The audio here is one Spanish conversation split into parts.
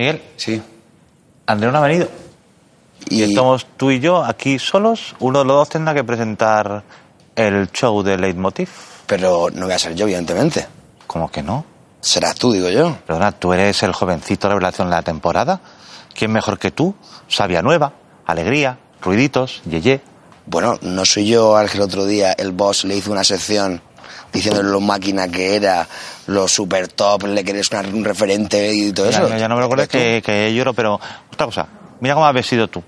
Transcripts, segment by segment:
Miguel, Sí. Andreu no ha venido. Y Y estamos tú y yo aquí solos. Uno de los dos tendrá que presentar el show de Leitmotiv. Pero no voy a ser yo, evidentemente. ¿Cómo que no? Serás tú, digo yo. Perdona, tú eres el jovencito revelación de la temporada. ¿Quién mejor que tú? Sabia nueva, alegría, ruiditos, yeye. Bueno, no soy yo al que el otro día el boss le hizo una sección diciéndole lo máquina que era, lo super top, le querías un referente y todo eso. Ya, ya no me recuerdo que, que lloro, pero otra cosa. Mira cómo has vestido tú.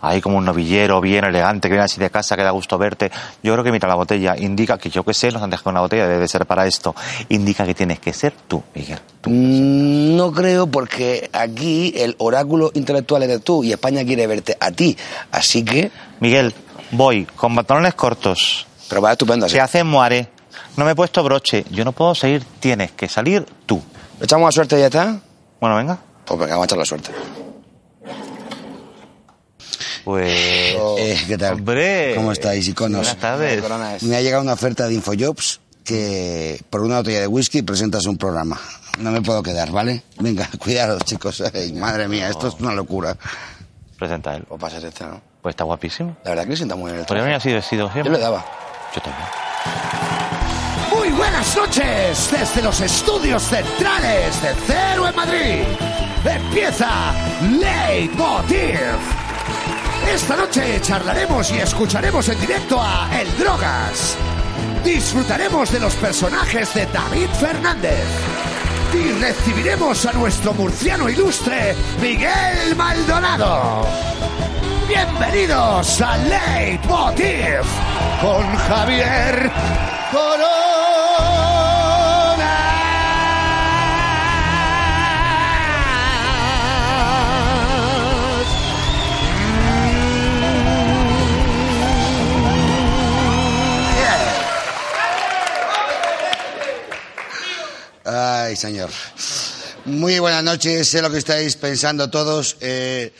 Ahí como un novillero bien elegante, que viene así de casa, que da gusto verte. Yo creo que mira la botella, indica que yo que sé, nos han dejado una botella, debe ser para esto. Indica que tienes que ser tú, Miguel. Tú. Mm, No creo porque aquí el oráculo intelectual eres tú y España quiere verte a ti. Así que... Miguel, voy con pantalones cortos. Pero va estupendo así. Se hace moaré. No me he puesto broche. Yo no puedo seguir. Tienes que salir tú. ¿Le echamos la suerte y ya está? Bueno, venga. Pues venga, vamos a echar la suerte. Pues. Eh, ¿Qué tal? Hombre. ¿Cómo estáis, iconos? Buenas tardes. Me ha llegado una oferta de Infojobs que por una botella de whisky presentas un programa. No me puedo quedar, ¿vale? Venga, cuidados, chicos. Ay, madre mía, esto es una locura. Presenta él. O pasa este, ¿no? Pues está guapísimo. La verdad que le sienta muy bien el Podría traje. venir así vestido Yo siempre. le daba. Yo también. Muy buenas noches desde los estudios centrales de Cero en Madrid. Empieza Leitmotiv. Esta noche charlaremos y escucharemos en directo a El Drogas. Disfrutaremos de los personajes de David Fernández. Y recibiremos a nuestro murciano ilustre, Miguel Maldonado. Bienvenidos a Leitmotiv con Javier Corona. Ay, señor. Muy buenas noches. Sé lo que estáis pensando todos. Eh,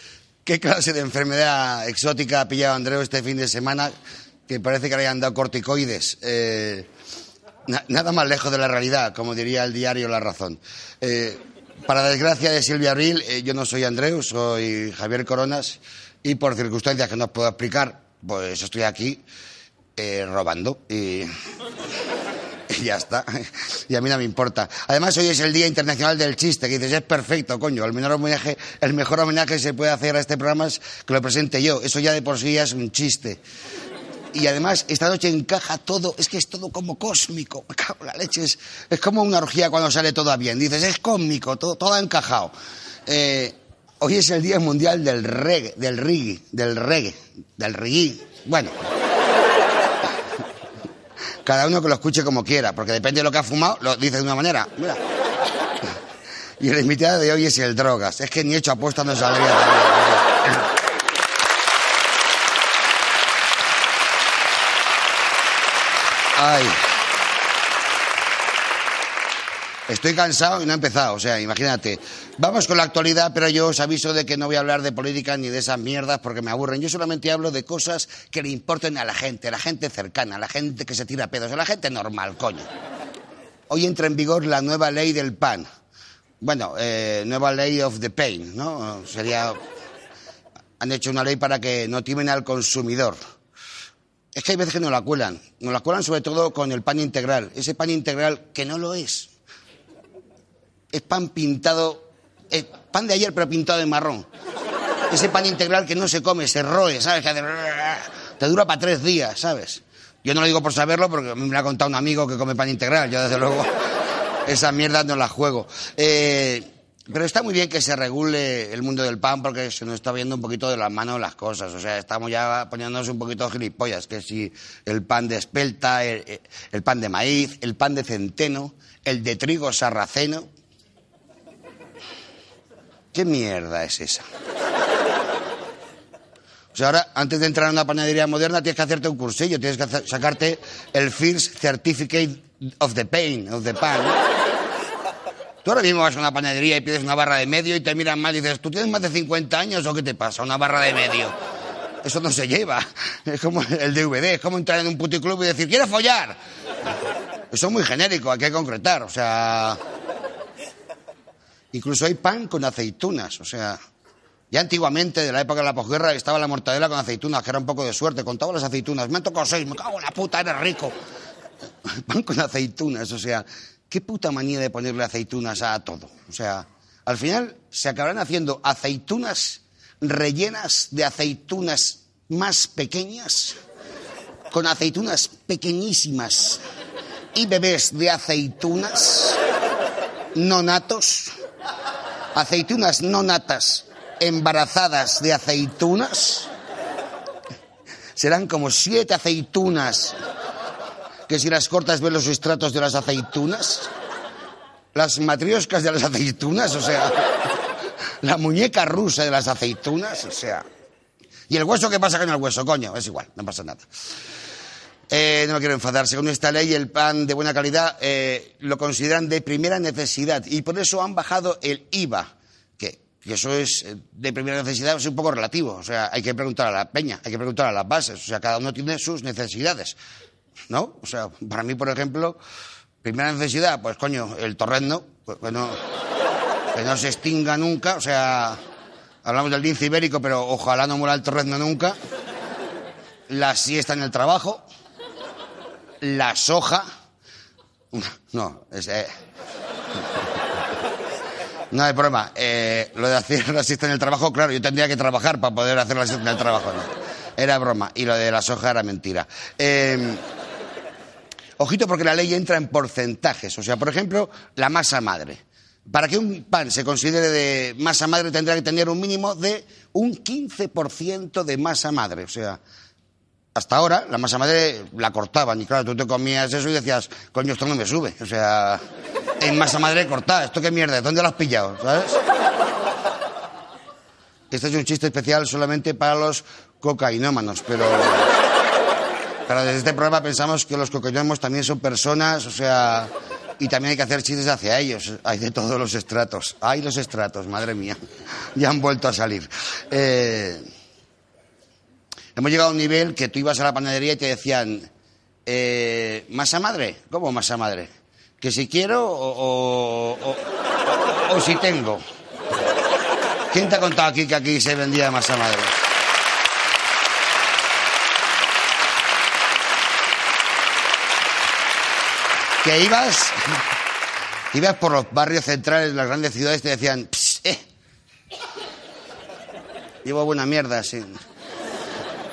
¿Qué clase de enfermedad exótica ha pillado Andreu este fin de semana? Que parece que le hayan dado corticoides. Eh, na- nada más lejos de la realidad, como diría el diario La Razón. Eh, para desgracia de Silvia Abril, eh, yo no soy Andreu, soy Javier Coronas. Y por circunstancias que no os puedo explicar, pues estoy aquí robando. Y. Y ya está. Y a mí no me importa. Además, hoy es el Día Internacional del Chiste, que dices, es perfecto, coño. El, menor homenaje, el mejor homenaje que se puede hacer a este programa es que lo presente yo. Eso ya de por sí ya es un chiste. Y además, esta noche encaja todo, es que es todo como cósmico. Me cago en la leche. Es, es como una orgía cuando sale todo bien. Dices, es cósmico, todo, todo ha encajado. Eh, hoy es el Día Mundial del Reggae, del reggae, del reggae, del reggae. Bueno. Cada uno que lo escuche como quiera, porque depende de lo que ha fumado, lo dice de una manera. Mira. Y el invitado de hoy es el Drogas. Es que ni hecho apuesta no saldría. Ay. Estoy cansado y no he empezado, o sea, imagínate. Vamos con la actualidad, pero yo os aviso de que no voy a hablar de política ni de esas mierdas porque me aburren. Yo solamente hablo de cosas que le importen a la gente, a la gente cercana, a la gente que se tira pedos, a la gente normal, coño. Hoy entra en vigor la nueva ley del pan. Bueno, eh, nueva ley of the pain, ¿no? Sería... Han hecho una ley para que no timen al consumidor. Es que hay veces que no la cuelan. Nos la cuelan sobre todo con el pan integral. Ese pan integral que no lo es. Es pan pintado, es pan de ayer pero pintado de marrón. Ese pan integral que no se come, se roe, ¿sabes? Que hace... Te dura para tres días, ¿sabes? Yo no lo digo por saberlo porque me lo ha contado un amigo que come pan integral. Yo desde luego esa mierda no la juego. Eh, pero está muy bien que se regule el mundo del pan porque se nos está viendo un poquito de las manos las cosas. O sea, estamos ya poniéndonos un poquito gilipollas. Que si el pan de espelta, el, el pan de maíz, el pan de centeno, el de trigo sarraceno. ¿Qué mierda es esa? O sea, ahora, antes de entrar a una panadería moderna, tienes que hacerte un cursillo, tienes que sacarte el First Certificate of the Pain, of the Pan. Tú ahora mismo vas a una panadería y pides una barra de medio y te miran mal y dices, ¿tú tienes más de 50 años o qué te pasa? Una barra de medio. Eso no se lleva. Es como el DVD, es como entrar en un puticlub y decir, ¿quieres follar? Eso es muy genérico, hay que concretar, o sea... Incluso hay pan con aceitunas, o sea, ya antiguamente, de la época de la posguerra, estaba la mortadela con aceitunas, que era un poco de suerte. Contaba las aceitunas. Me han tocado seis, me cago en la puta, eres rico. Pan con aceitunas, o sea, qué puta manía de ponerle aceitunas a todo. O sea, al final se acabarán haciendo aceitunas rellenas de aceitunas más pequeñas, con aceitunas pequeñísimas y bebés de aceitunas no natos, aceitunas no natas embarazadas de aceitunas. Serán como siete aceitunas que si las cortas ven los estratos de las aceitunas. Las matrioscas de las aceitunas, o sea, la muñeca rusa de las aceitunas, o sea. ¿Y el hueso qué pasa con el hueso? Coño, es igual, no pasa nada. Eh, no quiero enfadarse con esta ley, el pan de buena calidad eh, lo consideran de primera necesidad y por eso han bajado el IVA, que, que, eso es eh, de primera necesidad, es un poco relativo. O sea, hay que preguntar a la peña, hay que preguntar a las bases. O sea, cada uno tiene sus necesidades. ¿No? O sea, para mí, por ejemplo, primera necesidad, pues coño, el torrendo, pues, que, no, que no se extinga nunca. O sea, hablamos del lince ibérico, pero ojalá no muera el torrendo nunca. La siesta en el trabajo la soja. No, es, eh, no hay problema. Eh, lo de hacer la siesta en el trabajo, claro, yo tendría que trabajar para poder hacer la siesta en el trabajo. ¿no? Era broma. Y lo de la soja era mentira. Eh, ojito porque la ley entra en porcentajes. O sea, por ejemplo, la masa madre. Para que un pan se considere de masa madre tendrá que tener un mínimo de un 15% de masa madre. O sea, hasta ahora la masa madre la cortaban y claro, tú te comías eso y decías, coño, esto no me sube. O sea, en masa madre cortada, ¿esto qué mierda? ¿Dónde lo has pillado? ¿Sabes? Este es un chiste especial solamente para los cocainómanos, pero... Pero desde este programa pensamos que los cocainómanos también son personas, o sea... Y también hay que hacer chistes hacia ellos. Hay de todos los estratos. Hay los estratos, madre mía. Ya han vuelto a salir. Eh... Hemos llegado a un nivel que tú ibas a la panadería y te decían, eh, ¿masa madre? ¿Cómo masa madre? ¿Que si quiero o, o, si tengo? ¿Quién te ha contado aquí que aquí se vendía masa madre? Que ibas, ibas por los barrios centrales de las grandes ciudades y te decían, eh, llevo buena mierda, sí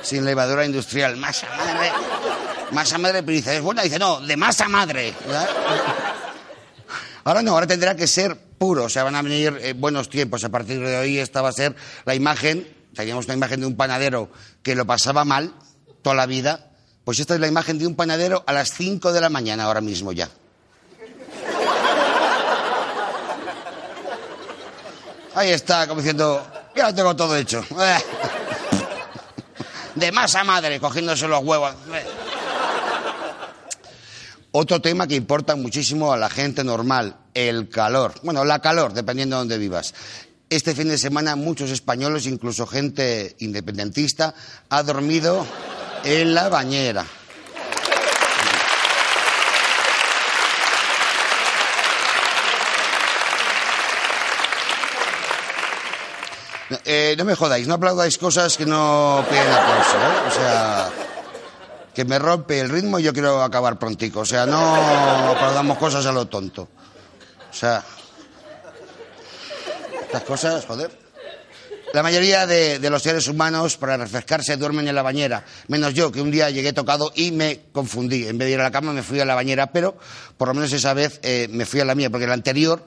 sin levadura industrial. Masa madre. Masa madre, pero dice, ¿es buena? Dice, no, de masa madre. Ahora no, ahora tendrá que ser puro. O sea, van a venir eh, buenos tiempos. A partir de hoy esta va a ser la imagen. Teníamos una imagen de un panadero que lo pasaba mal toda la vida. Pues esta es la imagen de un panadero a las 5 de la mañana ahora mismo ya. Ahí está, como diciendo, ya lo tengo todo hecho. de masa madre, cogiéndose los huevos. Otro tema que importa muchísimo a la gente normal, el calor. Bueno, la calor, dependiendo de dónde vivas. Este fin de semana muchos españoles, incluso gente independentista, ha dormido en la bañera. Eh, no me jodáis, no aplaudáis cosas que no piden aplauso, ¿eh? O sea, que me rompe el ritmo y yo quiero acabar prontico. O sea, no aplaudamos cosas a lo tonto. O sea, estas cosas, joder. La mayoría de, de, los seres humanos, para refrescarse, duermen en la bañera. Menos yo, que un día llegué tocado y me confundí. En vez de ir a la cama, me fui a la bañera, pero por lo menos esa vez eh, me fui a la mía, porque la anterior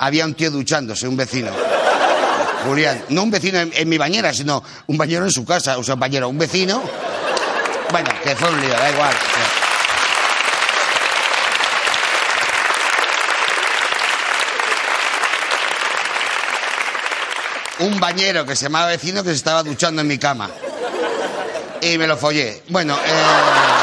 había un tío duchándose, un vecino. Julián, no un vecino en, mi bañera, sino un bañero en su casa, o sea, un bañero, un vecino. Bueno, que fue un lío, da igual. Un bañero que se llamaba vecino que se estaba duchando en mi cama. Y me lo follé. Bueno, eh...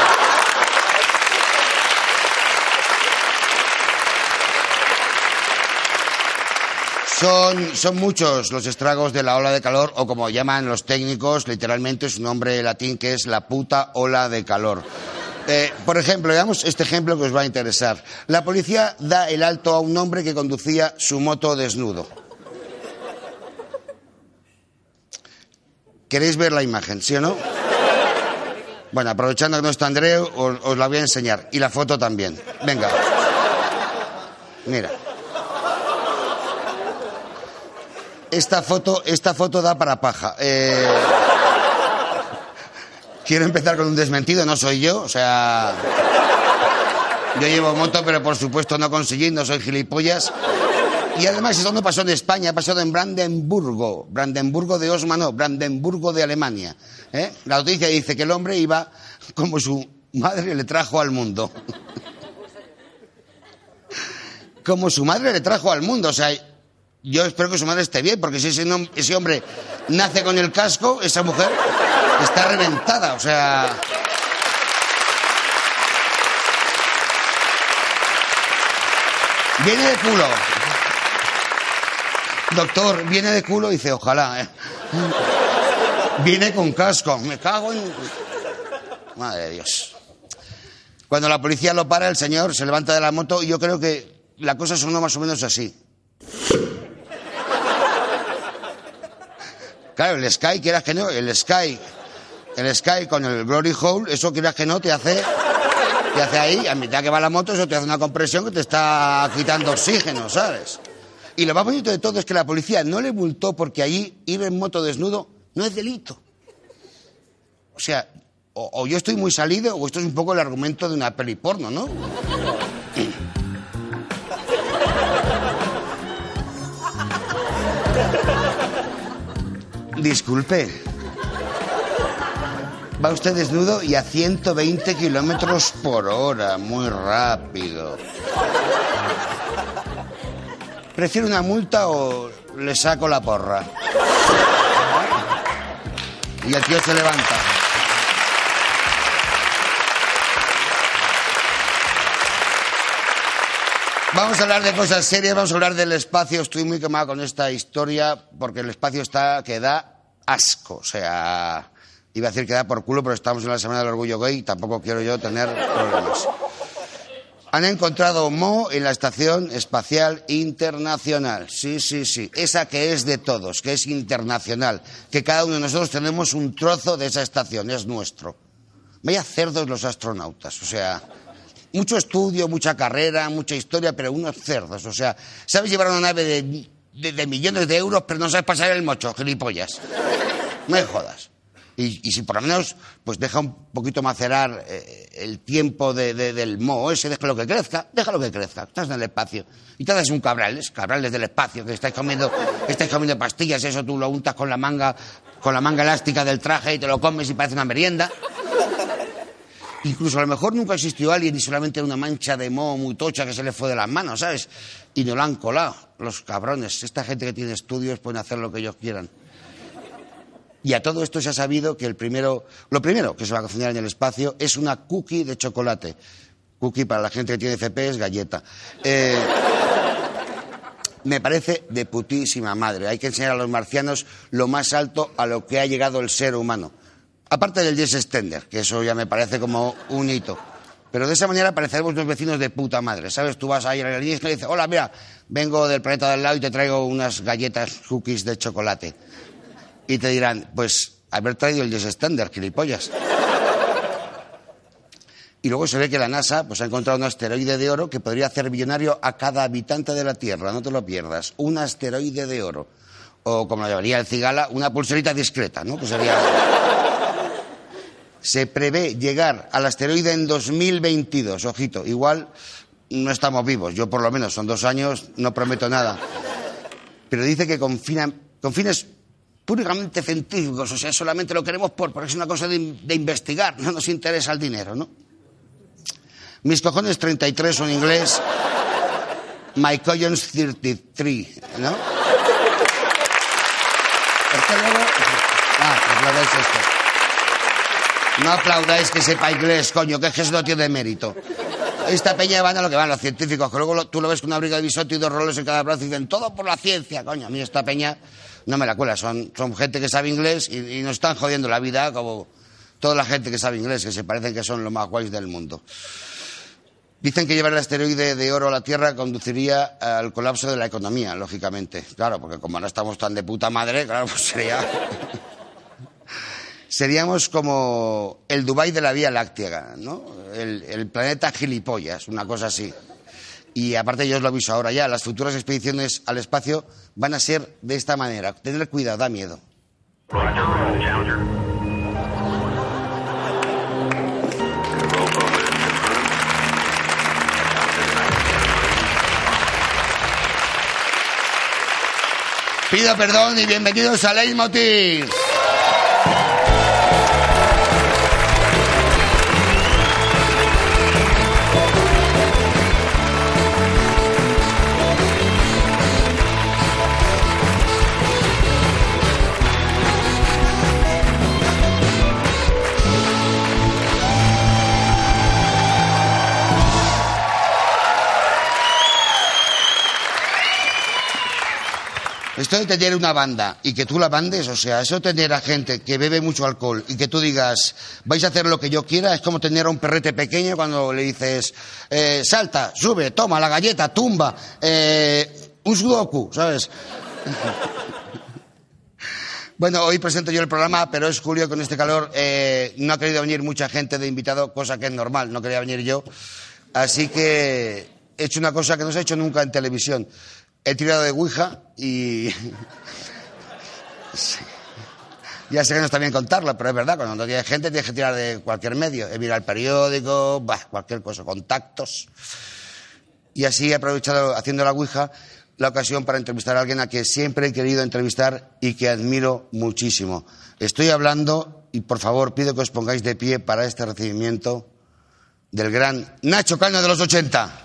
Son, muchos los estragos de la ola de calor, o como llaman los técnicos, literalmente su nombre latín, que es la puta ola de calor. Eh, por ejemplo, veamos este ejemplo que os va a interesar. La policía da el alto a un hombre que conducía su moto desnudo. ¿Queréis ver la imagen, sí o no? Bueno, aprovechando que no está Andreu, os la voy a enseñar. Y la foto también. Venga. Mira. Esta foto, esta foto da para paja. Eh, Quiero empezar con un desmentido, no soy yo, o sea... Yo llevo moto, pero por supuesto no conseguí, no soy gilipollas. Y además esto no pasó en España, ha pasado en Brandenburgo. Brandenburgo de Osma, no, Brandenburgo de Alemania. ¿eh? La noticia dice que el hombre iba como su madre le trajo al mundo. como su madre le trajo al mundo. O sea, yo espero que su madre esté bien, porque si ese, hombre nace con el casco, esa mujer está reventada. O sea... Viene de culo. Doctor, viene de culo y dice, ojalá. ¿eh? Viene con casco. Me cago en... Madre de Dios. Cuando la policía lo para, el señor se levanta de la moto y yo creo que la cosa sonó más o menos así. Claro, el Sky, quieras que no, el Sky, el Sky con el Glory Hole, eso quieras que no, te hace, te hace ahí, a mitad que va la moto, eso te hace una compresión que te está quitando oxígeno, ¿sabes? Y lo más bonito de todo es que la policía no le multó porque allí ir en moto desnudo no es delito. O sea, o, o yo estoy muy salido o esto es un poco el argumento de una peli porno, ¿no? Disculpe. Va usted desnudo y a 120 kilómetros por hora, muy rápido. ¿Prefiere una multa o le saco la porra? Y el tío se levanta. Vamos a hablar de cosas serias, vamos a hablar del espacio. Estoy muy quemado con esta historia porque el espacio está que da asco. O sea, iba a decir que da por culo, pero estamos en la Semana del Orgullo Gay y tampoco quiero yo tener problemas. Han encontrado Mo en la Estación Espacial Internacional. Sí, sí, sí. Esa que es de todos, que es internacional. Que cada uno de nosotros tenemos un trozo de esa estación, es nuestro. Vaya cerdos los astronautas. O sea, mucho estudio, mucha carrera, mucha historia, pero unos cerdos. O sea, sabes llevar una nave de, millones de euros, pero no sabes pasar el mocho, gilipollas. No me jodas. Y, si por lo menos pues deja un poquito macerar eh, el tiempo de- de- del moho ese, déjalo que crezca, déjalo que crezca. Estás en el espacio. Y te das un cabrales, cabrales del espacio, que estáis comiendo, estáis comiendo pastillas, eso tú lo untas con la manga, con la manga elástica del traje y te lo comes y parece una merienda. Incluso a lo mejor nunca existió alguien y solamente una mancha de moho muy tocha que se le fue de las manos, ¿sabes? Y no la han colado, los cabrones. Esta gente que tiene estudios pueden hacer lo que ellos quieran. Y a todo esto se ha sabido que el primero, lo primero que se va a cocinar en el espacio es una cookie de chocolate. Cookie para la gente que tiene FP es galleta. Eh, me parece de putísima madre. Hay que enseñar a los marcianos lo más alto a lo que ha llegado el ser humano. Aparte del Jess Stender, que eso ya me parece como un hito. Pero de esa manera pareceremos unos vecinos de puta madre, ¿sabes? Tú vas ahí a la alienígena y dices, hola, mira, vengo del planeta del lado y te traigo unas galletas cookies de chocolate. Y te dirán, pues, haber traído el Jess Stender, gilipollas. Y luego se ve que la NASA pues, ha encontrado un asteroide de oro que podría hacer millonario a cada habitante de la Tierra, no te lo pierdas. Un asteroide de oro. O como lo llamaría el cigala, una pulserita discreta, ¿no? Pues sería... Se prevé llegar al asteroide en 2022. Ojito, igual no estamos vivos. Yo por lo menos son dos años, no prometo nada. Pero dice que con, fina- con fines puramente científicos, o sea, solamente lo queremos por, porque es una cosa de, in- de investigar, no nos interesa el dinero, ¿no? Mis cojones 33 son inglés. My cojones 33, ¿no? Es que luego... Ah, que aplaudáis esto. No aplaudáis que sepa inglés, coño, que es que eso no tiene mérito. Esta peña van a lo que van los científicos, que luego tú lo ves con una abrigo de bisote y dos roles en cada brazo y dicen todo por la ciencia, coño. A mí esta peña no me la cuela, son, son gente que sabe inglés y, y nos están jodiendo la vida como, toda la gente que sabe inglés, que se parecen que son los más guays del mundo. Dicen que llevar el asteroide de oro a la Tierra conduciría al colapso de la economía, lógicamente. Claro, porque como no estamos tan de puta madre, claro, pues sería... Seríamos como el Dubái de la Vía Láctea, ¿no? El, planeta gilipollas, una cosa así. Y aparte yo os lo aviso ahora ya, las futuras expediciones al espacio van a ser de esta manera. Tener cuidado, da miedo. Pido perdón y bienvenidos a Leitmotiv. Esto de tener una banda y que tú la bandes, o sea, eso de tener a gente que bebe mucho alcohol y que tú digas, vais a hacer lo que yo quiera, es como tener a un perrete pequeño cuando le dices, eh, salta, sube, toma la galleta, tumba, eh, un sudoku, ¿sabes? Bueno, hoy presento yo el programa, pero es Julio con este calor. eh, no ha querido venir mucha gente de invitado, cosa que es normal, no quería venir yo. Así que he hecho una cosa que no se ha hecho nunca en televisión. He tirado de Ouija y... Ya sé que no está bien contarlo, pero es verdad, cuando tienes gente tienes que tirar de cualquier medio. He mirado el periódico, bah, cualquier cosa, contactos. Y así he aprovechado, haciendo la Ouija, la ocasión para entrevistar a alguien a quien siempre he querido entrevistar y que admiro muchísimo. Estoy hablando, y por favor pido que os pongáis de pie para este recibimiento del gran Nacho Cano de los 80.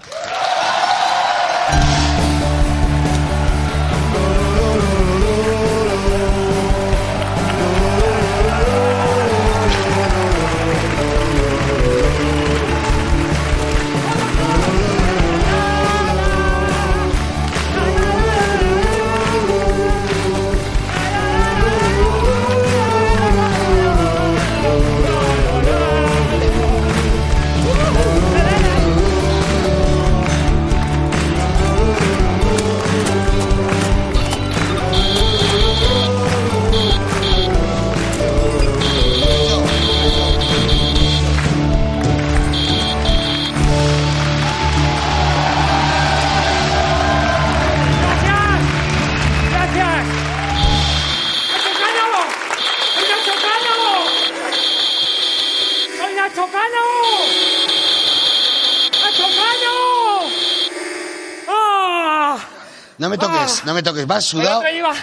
Me toques, vas El sudado. otro iba,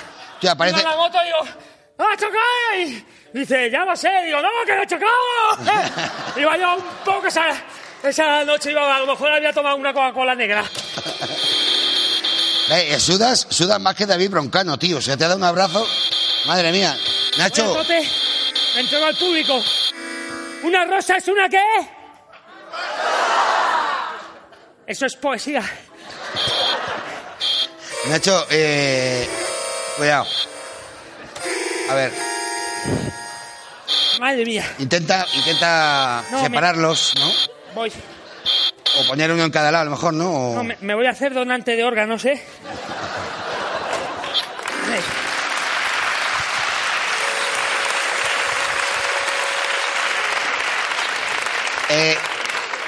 Tío, aparece- iba en la moto y digo, ¡Nacho Cano! Y dice, ya no sé. Digo, ¡no, que Nacho Cano! iba yo un poco esa, esa noche, iba, a lo mejor había tomado una Coca-Cola negra. Eh, eh, sudas, sudas más que David Broncano, tío. O sea, te ha dado un abrazo. Madre mía. Nacho, me entrego al público. ¿Una rosa es una qué? Eso es poesía. Nacho, eh, cuidado. A ver, Madre mía. intenta, intenta No, me- separarlos, ¿no? Voy. O poner uno en cada lado, a lo mejor, ¿no? O- No, me, me voy a hacer donante de órganos, ¿eh? Eh, Eh,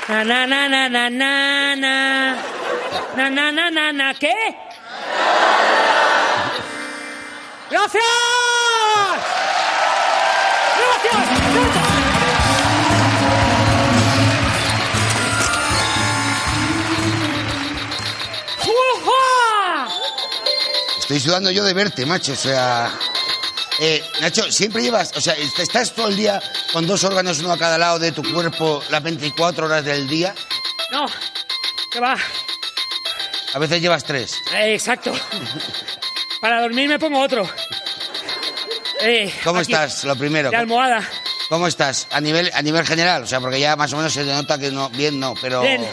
Na, na, na, na, na, na, na. Na, na, na, na, na, ¿qué? ¡Gracias! ¡Gracias! Estoy sudando yo de verte, macho. O sea, eh, Nacho, siempre llevas, o sea, est- estás todo el día con dos órganos, uno a cada lado de tu cuerpo, las 24 horas del día. No, que va. A veces llevas tres. Eh, exacto. Para dormir me pongo otro. Eh, ¿Cómo aquí, estás? Lo primero. De almohada. ¿Cómo estás? A nivel, a nivel general, o sea, porque ya más o menos se te nota que no, bien no, pero Bien.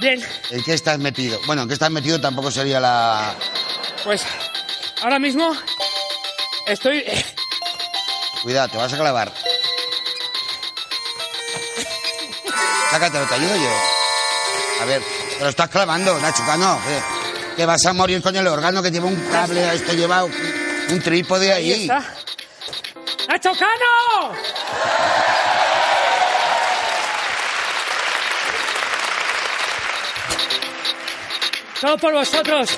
Bien. ¿en qué estás metido? Bueno, en qué estás metido tampoco sería la... Pues ahora mismo estoy. eh, Cuidado, te vas a clavar. sácatelo, te ayudo yo. A ver, te lo estás clavando, Nacho Cano. eh, Que vas a morir con el órgano que lleva un cable, a esto lleva un, un trípode Ahí ahí. está. ¡Nacho Cano! Todo por vosotros.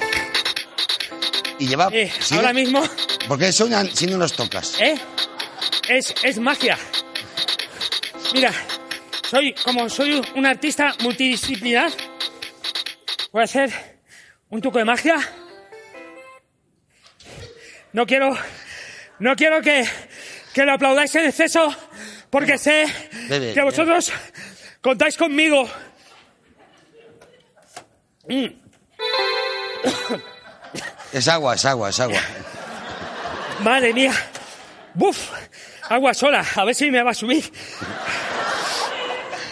Y lleva... Eh, ¿sí? ahora mismo, ¿Por qué suenan si no los tocas? ¿eh? Es, es magia. Mira, soy como soy un artista multidisciplinar. Voy a hacer un truco de magia. No quiero, no quiero que, que lo aplaudáis en exceso, porque sé Bebe, que vosotros contáis conmigo. Es agua, es agua, es agua. Madre mía. Buf. Agua sola. A ver si me va a subir.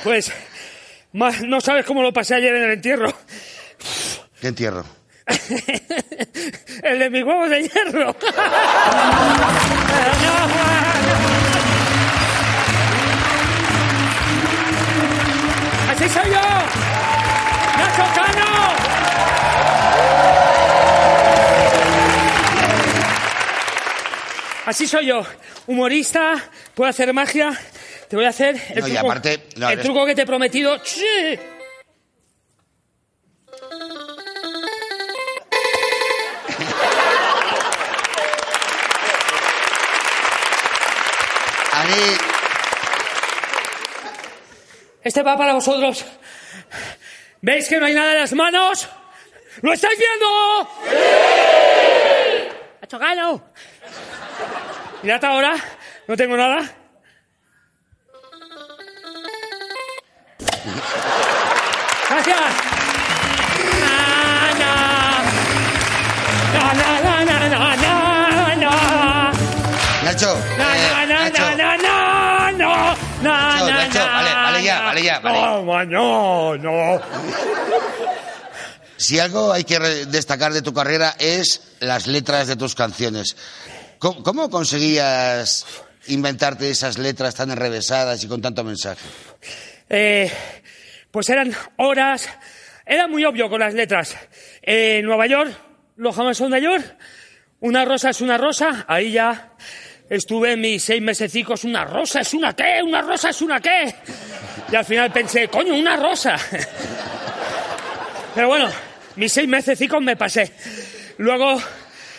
Pues no sabes cómo lo pasé ayer en el entierro. ¿Qué entierro? El de mis huevos de hierro. Así soy yo. Nacho Cano. Así soy yo. Humorista, puedo hacer magia. Te voy a hacer el, No, y truco, aparte, no, el eres- truco que te he prometido. ¡Sí! Este va para vosotros. ¿Veis que no hay nada en las manos? ¿Lo estáis viendo? ¡Ha chocado! Mirad ahora, no tengo nada. Gracias. Na, na, na, Nacho, eh, na, na, Nacho, na, na, na, no. Na, Nacho, na, Nacho, na, vale, vale ya, vale ya, vale. No, no, no. si algo hay que destacar de tu carrera es las letras de tus canciones. ¿Cómo, cómo conseguías inventarte esas letras tan enrevesadas y con tanto mensaje? Eh, pues eran horas. Era muy obvio con las letras. Eh, Nueva York, los jamás son de York. Una rosa es una rosa. Ahí ya estuve mis seis mesecicos. Una rosa es una qué, una rosa es una qué. Y al final pensé, coño, una rosa. Pero bueno, mis seis mesecicos me pasé. Luego.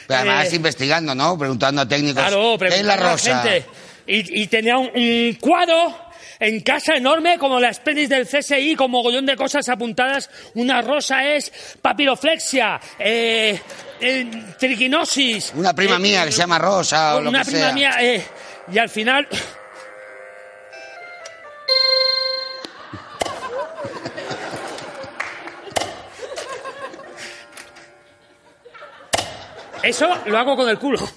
Pero además eh, investigando, ¿no? Preguntando a técnicos. Claro, ¿Qué es la preguntando a la rosa? gente. Y, y tenía un, un cuadro en casa enorme, como las pelis del CSI, con mogollón de cosas apuntadas. Una rosa es papiroflexia, eh, eh, triquinosis. Una prima eh, mía que se llama Rosa o lo Una que prima sea. mía, eh, y al final... Eso lo hago con el culo.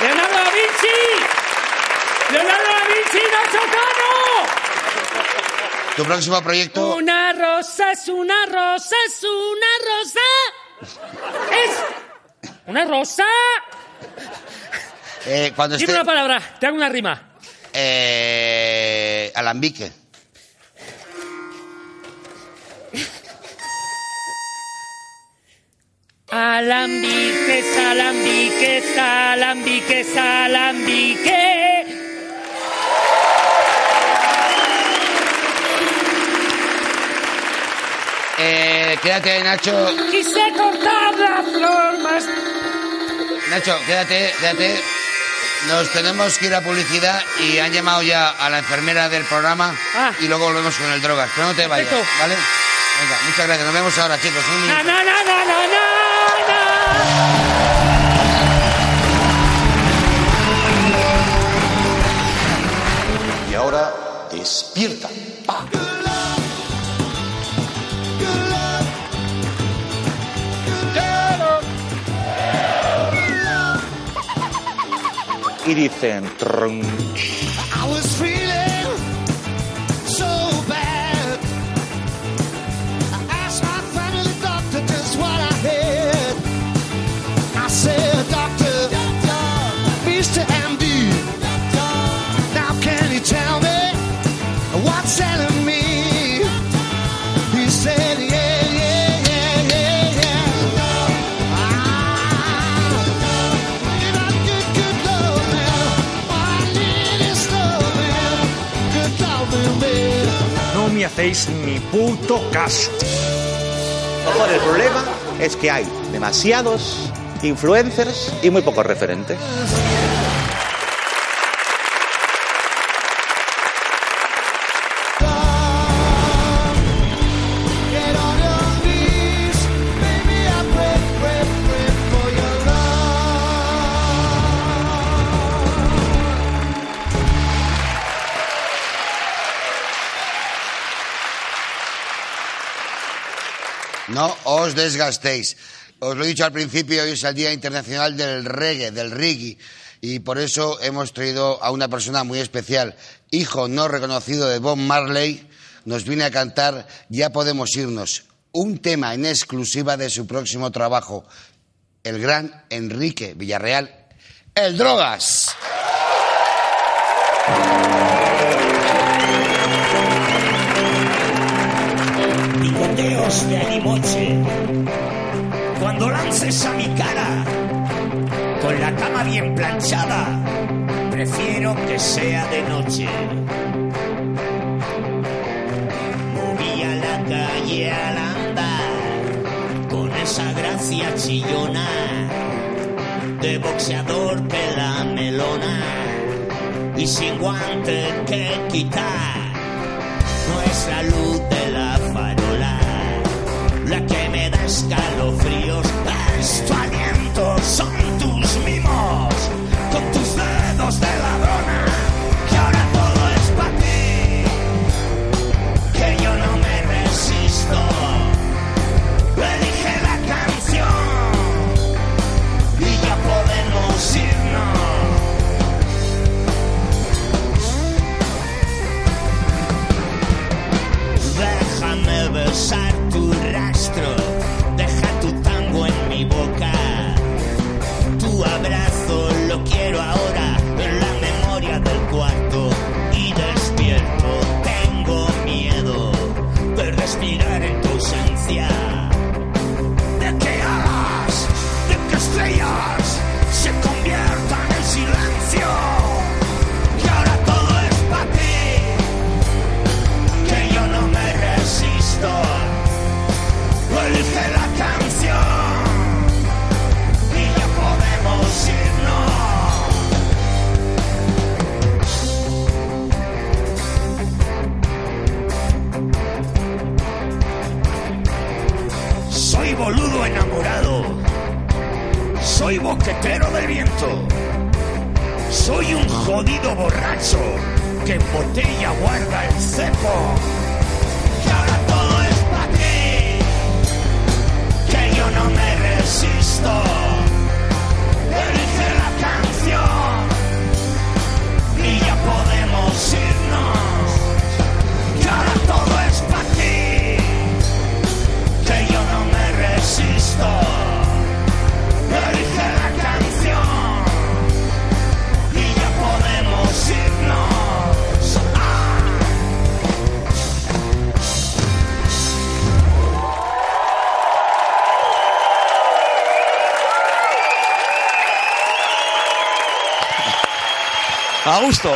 ¡Leonardo da Vinci! ¡Leonardo da Vinci, Nacho Tu próximo proyecto. Una rosa es una rosa, es una rosa. Es una rosa. eh, cuando Dime esté. una palabra, te hago una rima. Eh, alambique. Alambique, alambique, alambique, alambique. Quédate ahí, Nacho. Quise cortar la flor más. Nacho, quédate, quédate. Nos tenemos que ir a publicidad y han llamado ya a la enfermera del programa Ah. y luego volvemos con el drogas. Pero no te vayas, Perfecto. ¿vale? Venga, muchas gracias. Nos vemos ahora, chicos. Un na, na. Y ahora despierta. Y dicen... trun, hacéis ni puto caso. Mejor el problema es que hay demasiados influencers y muy pocos referentes. No os desgastéis. Os lo he dicho al principio, hoy es el Día Internacional del Reggae, del Reggae. Y por eso hemos traído a una persona muy especial, hijo no reconocido de Bob Marley, nos viene a cantar Ya podemos irnos, un tema en exclusiva de su próximo trabajo, el gran Enrique Villarreal, El Drogas. Picoteos de animoche. Cuando lances a mi cara, con la cama bien planchada, prefiero que sea de noche. Movía la calle al andar, con esa gracia chillona, de boxeador pela melona, y sin guante que quitar no es la luz de la la que me da escalofríos. Es tu aliento, son tus mimos, con tus dedos de ladrona, que ahora todo es para ti, que yo no me resisto. Elige la canción y ya podemos irnos. Déjame besar A gusto.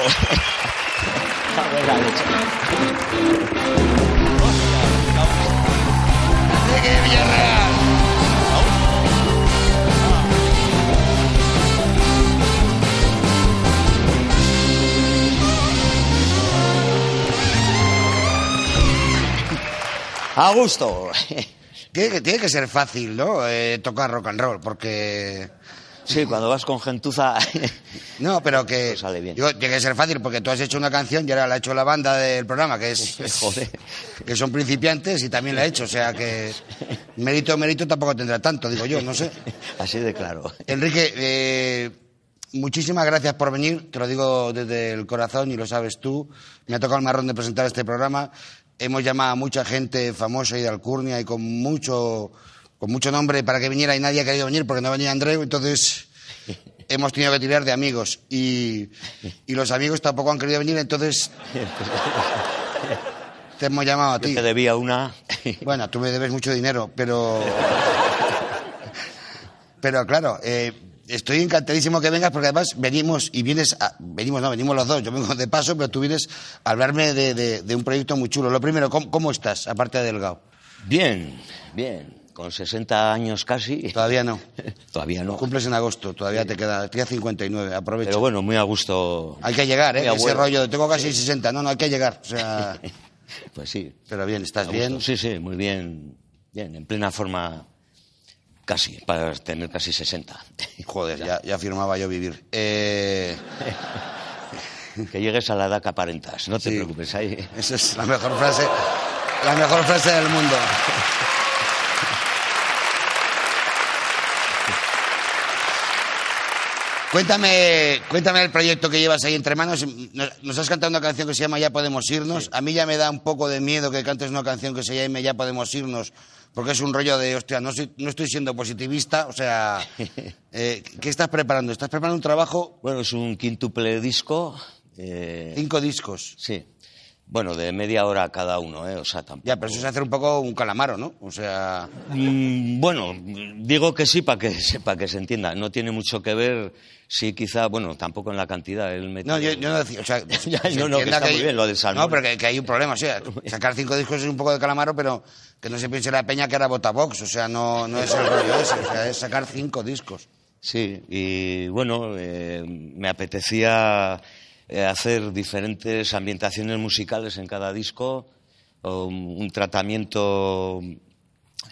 Gusto. Tiene que, tiene que ser fácil, ¿no? Eh, tocar rock and roll, porque... Sí, cuando vas con gentuza. No, pero que... Sale bien. Digo, tiene que ser fácil, porque tú has hecho una canción y ahora la ha hecho la banda del programa, que es... Joder. Que son principiantes y también la ha hecho, o sea que... Mérito, mérito tampoco tendrá tanto, digo yo, no sé. Así de claro. Enrique, eh, muchísimas gracias por venir, te lo digo desde el corazón y lo sabes tú. Me ha tocado el marrón de presentar este programa. Hemos llamado a mucha gente famosa y de Alcurnia y con mucho, con mucho nombre para que viniera y nadie ha querido venir porque no venía Andreu, entonces hemos tenido que tirar de amigos y, y los amigos tampoco han querido venir, entonces te hemos llamado a Yo ti. te debía una. Bueno, tú me debes mucho dinero, pero. Pero claro, eh, estoy encantadísimo que vengas porque además venimos y vienes, a- venimos, no, venimos los dos, yo vengo de paso, pero tú vienes a hablarme de, de- de un proyecto muy chulo. Lo primero, ¿cómo, cómo estás, aparte de delgado? Bien, bien. Con 60 años casi. Todavía no. Todavía no. Cumples en agosto, todavía te queda, te queda 59, aprovecha. Pero bueno, muy a gusto. Hay que llegar, ¿eh? Ese rollo de tengo casi 60, no, no, hay que llegar. O sea, Pues sí. pero bien, ¿estás bien? Sí, sí, muy bien. Bien, en plena forma casi, para tener casi 60. Joder, ya, ya firmaba yo vivir. Eh, Que llegues a la edad que aparentas, no te Sí. preocupes. Ahí. esa es la mejor frase, la mejor frase del mundo. Cuéntame, cuéntame el proyecto que llevas ahí entre manos. Nos, nos has cantado una canción que se llama Ya podemos irnos. A mí ya me da un poco de miedo que cantes una canción que se llame Ya podemos irnos, porque es un rollo de, hostia, no, soy- no estoy siendo positivista. O sea, eh, ¿qué estás preparando? ¿Estás preparando un trabajo? Bueno, es un quíntuple disco. eh, Cinco discos. sí. Bueno, de media hora cada uno, ¿eh? O sea, tampoco. Ya, pero eso es hacer un poco un calamaro, ¿no? O sea, Mm, Bueno, digo que sí para que, para que se entienda. No tiene mucho que ver, sí, quizá, bueno, tampoco en la cantidad. Él mete- no, yo, yo no decía, o sea, Ya, se no, no, que está muy hay- bien lo del salmón. No, pero que, que hay un problema, o sea, sacar cinco discos es un poco de calamaro, pero que no se piense la peña que era Botabox, o sea, no, no es el rollo ese, o sea, es sacar cinco discos. Sí, y bueno, eh, me apetecía hacer diferentes ambientaciones musicales en cada disco, un tratamiento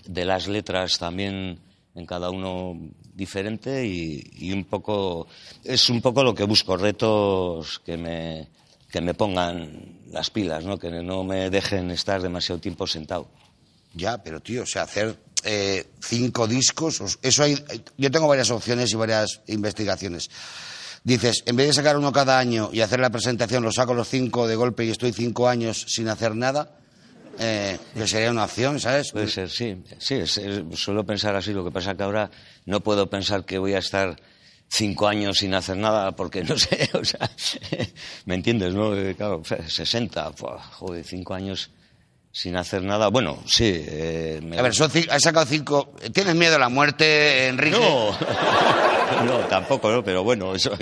de las letras también en cada uno diferente y, un poco es un poco lo que busco retos que me que me pongan las pilas no que no me dejen estar demasiado tiempo sentado Ya, pero tío, o sea, hacer eh, cinco discos, os- eso hay, yo tengo varias opciones y varias investigaciones. Dices, en vez de sacar uno cada año y hacer la presentación, lo saco los cinco de golpe y estoy cinco años sin hacer nada, eh, que sería una opción, ¿sabes? Puede ser, sí. Sí, suelo pensar así. Lo que pasa que ahora no puedo pensar que voy a estar cinco años sin hacer nada porque no sé, o sea, ¿me entiendes, no? Eh, Claro, 60, buah, joder, cinco años sin hacer nada. Bueno, sí. eh, me- A ver, son has sacado cinco. ¿Tienes miedo a la muerte, Enrique? No, no, tampoco, ¿no? Pero bueno, eso,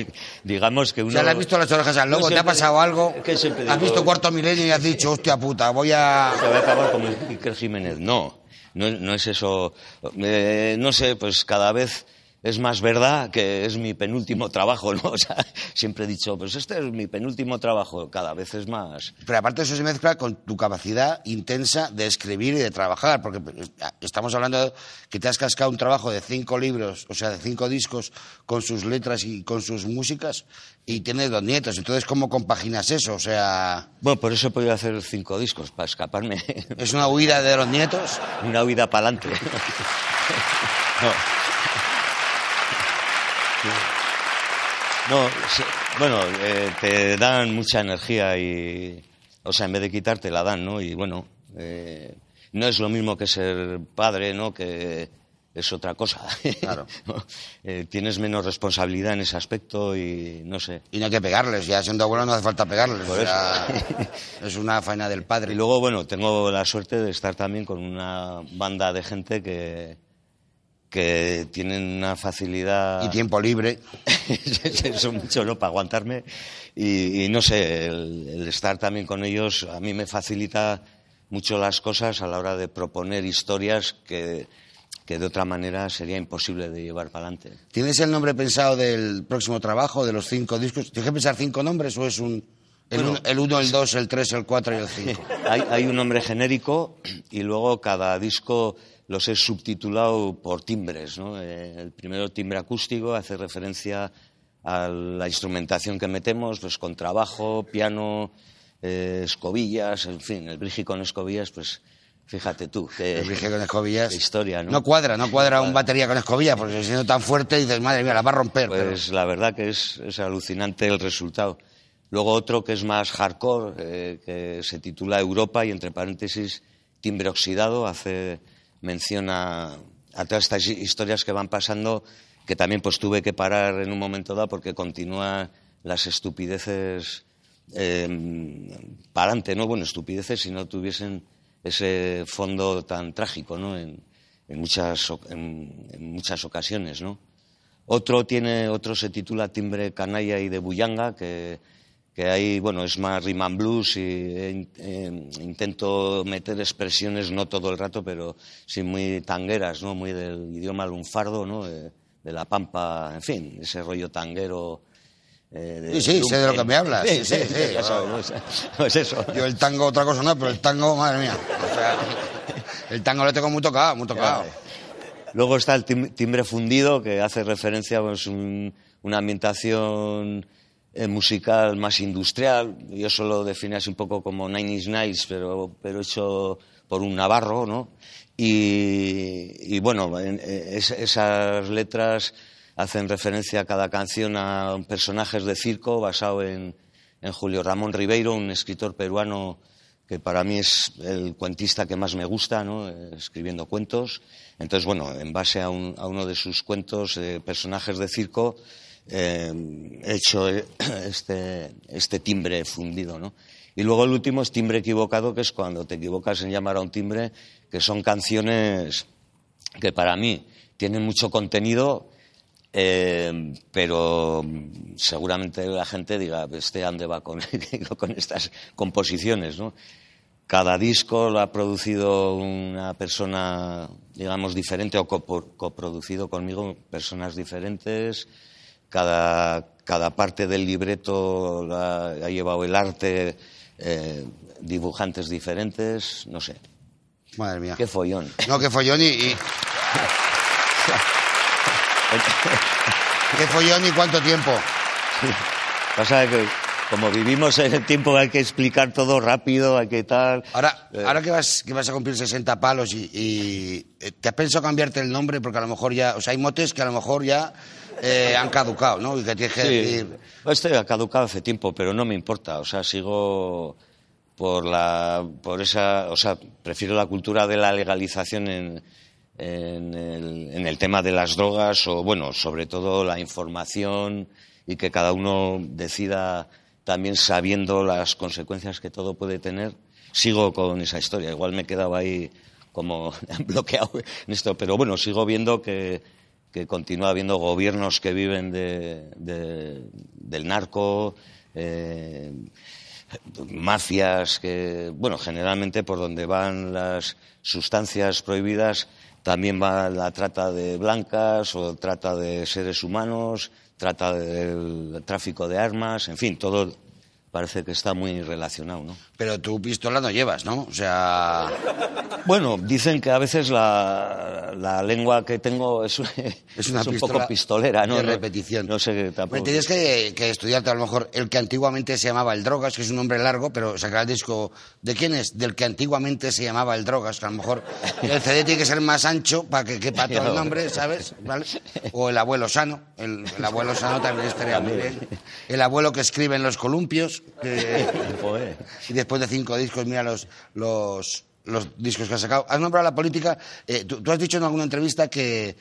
digamos que uno... Sea, ¿le has visto las orejas al lobo? No, ¿Te ha pasado algo? que siempre ¿Has visto Cuarto Milenio y has dicho, hostia puta, voy a... Se va a acabar como Iker Jiménez. No, no, no es eso. Eh, no sé, pues cada vez es más verdad que es mi penúltimo trabajo, ¿no? O sea, siempre he dicho, pues este es mi penúltimo trabajo, cada vez es más. Pero aparte eso se mezcla con tu capacidad intensa de escribir y de trabajar, porque eh, estamos hablando de que te has cascado un trabajo de cinco libros, o sea, de cinco discos con sus letras y con sus músicas, y tienes dos nietos. Entonces, ¿cómo compaginas eso? O sea, Bueno, por eso he podido hacer cinco discos, para escaparme. ¿es una huida de los nietos? Una huida para adelante. No. No, bueno, eh, te dan mucha energía y, o sea, en vez de quitarte la dan, ¿no? Y bueno, eh, no es lo mismo que ser padre, ¿no? Que es otra cosa. Claro. Eh, tienes menos responsabilidad en ese aspecto y no sé. Y no hay que pegarles, ya siendo abuelo no hace falta pegarles. Por o sea, es una faena del padre. Y luego, bueno, tengo la suerte de estar también con una banda de gente que, que tienen una facilidad... Y tiempo libre. Eso mucho, ¿no? Para aguantarme. Y, y no sé, el, el estar también con ellos a mí me facilita mucho las cosas a la hora de proponer historias que, que de otra manera sería imposible de llevar para adelante. ¿Tienes el nombre pensado del próximo trabajo, de los cinco discos? ¿Tienes que pensar cinco nombres o es un... El, Bueno, uno, el uno, el dos, el tres, el cuatro y el cinco? Hay, hay un nombre genérico y luego cada disco los he subtitulado por timbres. ¿no? Eh, el primero, timbre acústico, hace referencia a la instrumentación que metemos, pues con trabajo, piano, eh, escobillas, en fin, el brigi con escobillas, pues fíjate tú. El Brige con escobillas. historia, ¿no? No cuadra, no cuadra un batería con escobillas, porque siendo tan fuerte dices, madre mía, la va a romper. pero- Pues la verdad que es, es alucinante el resultado. Luego otro que es más hardcore, eh, que se titula Europa y entre paréntesis timbre oxidado, hace mención a, todas estas hi- historias que van pasando, que también pues tuve que parar en un momento dado porque continúan las estupideces eh, para adelante, ¿no? Bueno, estupideces si no tuviesen ese fondo tan trágico, ¿no? En, muchas, en- en muchas ocasiones, ¿no? Otro tiene, otro se titula Timbre Canalla y de Buyanga, que, que ahí, bueno, es más rhythm and blues y eh, eh, intento meter expresiones, no todo el rato, pero sí muy tangueras, ¿no? Muy del idioma lunfardo, ¿no? De, de la pampa, en fin, ese rollo tanguero. eh, de- Sí, sí, sé de lo que me hablas. Sí, Sí, sí, sí, sí. ya sabes, ¿no? Es- Pues eso. Yo el tango, otra cosa no, pero el tango, madre mía. O sea, el tango lo tengo muy tocado, muy tocado. Luego está el tim- timbre fundido, que hace referencia a pues, un- una ambientación musical más industrial. Yo eso lo define así un poco como Nine Inch Nails, pero, pero hecho por un navarro, ¿no? Y, y bueno, en- eh, es- esas letras hacen referencia a cada canción a personajes de circo basado en, en Julio Ramón Ribeiro, un escritor peruano que para mí es el cuentista que más me gusta, ¿no? Eh, escribiendo cuentos. Entonces, bueno, en base a, un- a uno de sus cuentos, eh, personajes de circo, eh, he hecho eh, este, este timbre fundido. ¿no? Y luego el último es timbre equivocado, que es cuando te equivocas en llamar a un timbre, que son canciones que para mí tienen mucho contenido, eh, pero seguramente la gente diga, este ande va con, con estas composiciones, ¿no? Cada disco lo ha producido una persona, digamos, diferente o coproducido conmigo, personas diferentes. Cada, cada parte del libreto la ha llevado el arte, eh, dibujantes diferentes, no sé. Madre mía. Qué follón. No, que follón y... y- ¿Qué follón y cuánto tiempo? Pasa que como vivimos en el tiempo hay que explicar todo rápido, hay que tal. Ahora, Eh, ahora que vas, que vas a cumplir 60 palos y, y, eh, te has pensado cambiarte el nombre porque a lo mejor ya, o sea, hay motes que a lo mejor ya eh, han caducado, ¿no? Y que tienes que Sí, decir, este ha caducado hace tiempo, pero no me importa. O sea, sigo por la, por esa, o sea, prefiero la cultura de la legalización en, en el, en el tema de las drogas o, bueno, sobre todo la información y que cada uno decida también sabiendo las consecuencias que todo puede tener. Sigo con esa historia. Igual me he quedado ahí como bloqueado en esto, pero bueno, sigo viendo que, continúa habiendo gobiernos que viven de- del narco, eh, mafias que, bueno, generalmente por donde van las sustancias prohibidas también va la trata de blancas o trata de seres humanos, trata del tráfico de armas, en fin, todo parece que está muy relacionado, ¿no? pero tú pistola no llevas, ¿no? O sea, Bueno, dicen que a veces la, la lengua que tengo es, es una un pistola poco pistolera, ¿no? de repetición. No sé, tampoco. Bueno, Tienes que, que estudiarte a lo mejor el que antiguamente se llamaba el Drogas, que es un nombre largo, pero sacar el disco. ¿De quién es? Del que antiguamente se llamaba el Drogas, que a lo mejor el CD tiene que ser más ancho para que quepa todo el nombre, ¿sabes? ¿Vale? O el abuelo sano. El, el abuelo sano también estaría muy bien. El abuelo que escribe en los columpios. Que- Joder. y después de cinco discos, mira los, los, los discos que has sacado. Has nombrado la política. eh, tú, tú has dicho en alguna entrevista que,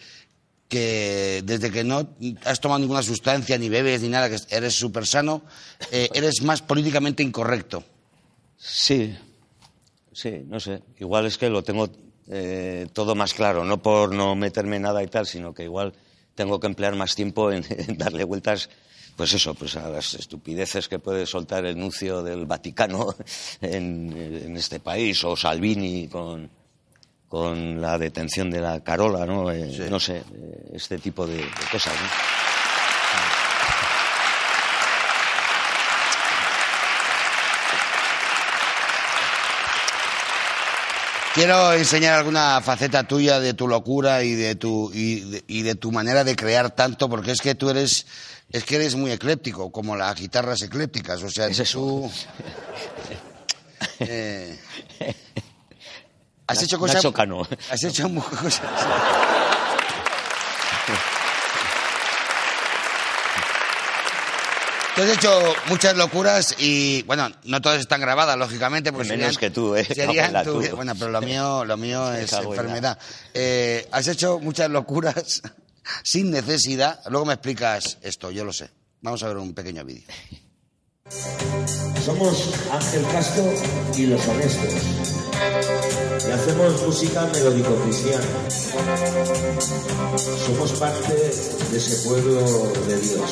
que desde que no has tomado ninguna sustancia, ni bebes, ni nada, que eres súper sano, eh, eres más políticamente incorrecto. Sí, sí, no sé. Igual es que lo tengo eh, todo más claro, no por no meterme en nada y tal, sino que igual tengo que emplear más tiempo en, en darle vueltas, pues eso, pues a las estupideces que puede soltar el nuncio del Vaticano en, en este país, o Salvini con, con la detención de la Carola, ¿no? Eh, No sé, eh, este tipo de, de cosas, ¿no? Quiero enseñar alguna faceta tuya de tu locura y de tu, y de, y de tu manera de crear tanto, porque es que tú eres, es que eres muy ecléptico, como las guitarras eclépticas. O sea, Es tú. eh, has hecho cosas. Has hecho cosas. Tú has hecho muchas locuras y, bueno, no todas están grabadas, lógicamente, porque Menos serían- que tú, ¿eh? serían Abuela, tu- tú. Bueno, pero lo mío, lo mío es enfermedad. Eh, has hecho muchas locuras sin necesidad. Luego me explicas esto, yo lo sé. Vamos a ver un pequeño vídeo. Somos Ángel Castro y los honestos. y hacemos música melódico cristiana. Somos parte de ese pueblo de Dios.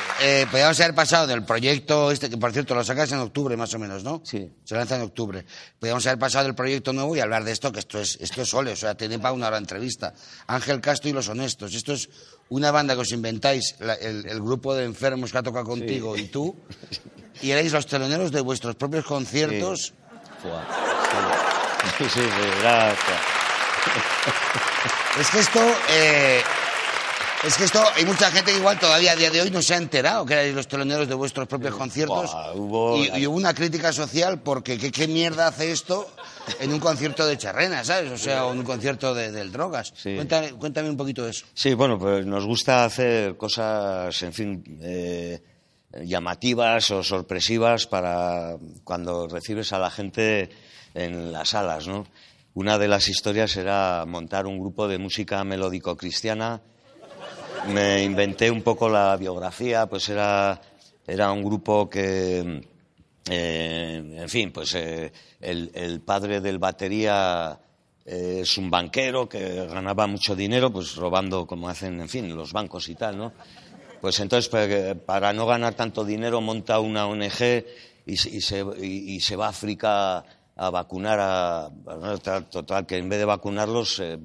eh, podríamos haber pasado del proyecto este, que por cierto lo sacas en octubre más o menos, ¿no? Sí. Se lanza en octubre. Podríamos haber pasado del proyecto nuevo y hablar de esto, que esto es, esto es o sea, tiene para una hora de entrevista. Ángel Castro y Los Honestos. Esto es una banda que os inventáis, la- el, el grupo de enfermos que ha tocado contigo y tú, y erais los teloneros de vuestros propios conciertos. Sí, sí, sí, era- Es que esto, eh, es que esto, hay mucha gente que igual todavía a día de hoy no se ha enterado que erais los teloneros de vuestros propios conciertos. Buah, hubo- y, y hubo una crítica social porque ¿qué, qué mierda hace esto en un concierto de charrena, ¿sabes? O sea, en un concierto de, del drogas. Sí. Cuéntame, cuéntame un poquito de eso. Sí, bueno, pues nos gusta hacer cosas, en fin, eh, llamativas o sorpresivas para cuando recibes a la gente en las salas, ¿no? Una de las historias era montar un grupo de música melódico-cristiana. Me inventé un poco la biografía, pues era, era un grupo que, eh, en fin, pues eh, el, padre del batería eh, es un banquero que ganaba mucho dinero, pues robando como hacen, en fin, los bancos y tal, ¿no? Pues entonces, para, para no ganar tanto dinero, monta una ONG y, se- va a África a vacunar a... Total, que en vez de vacunarlos, eh,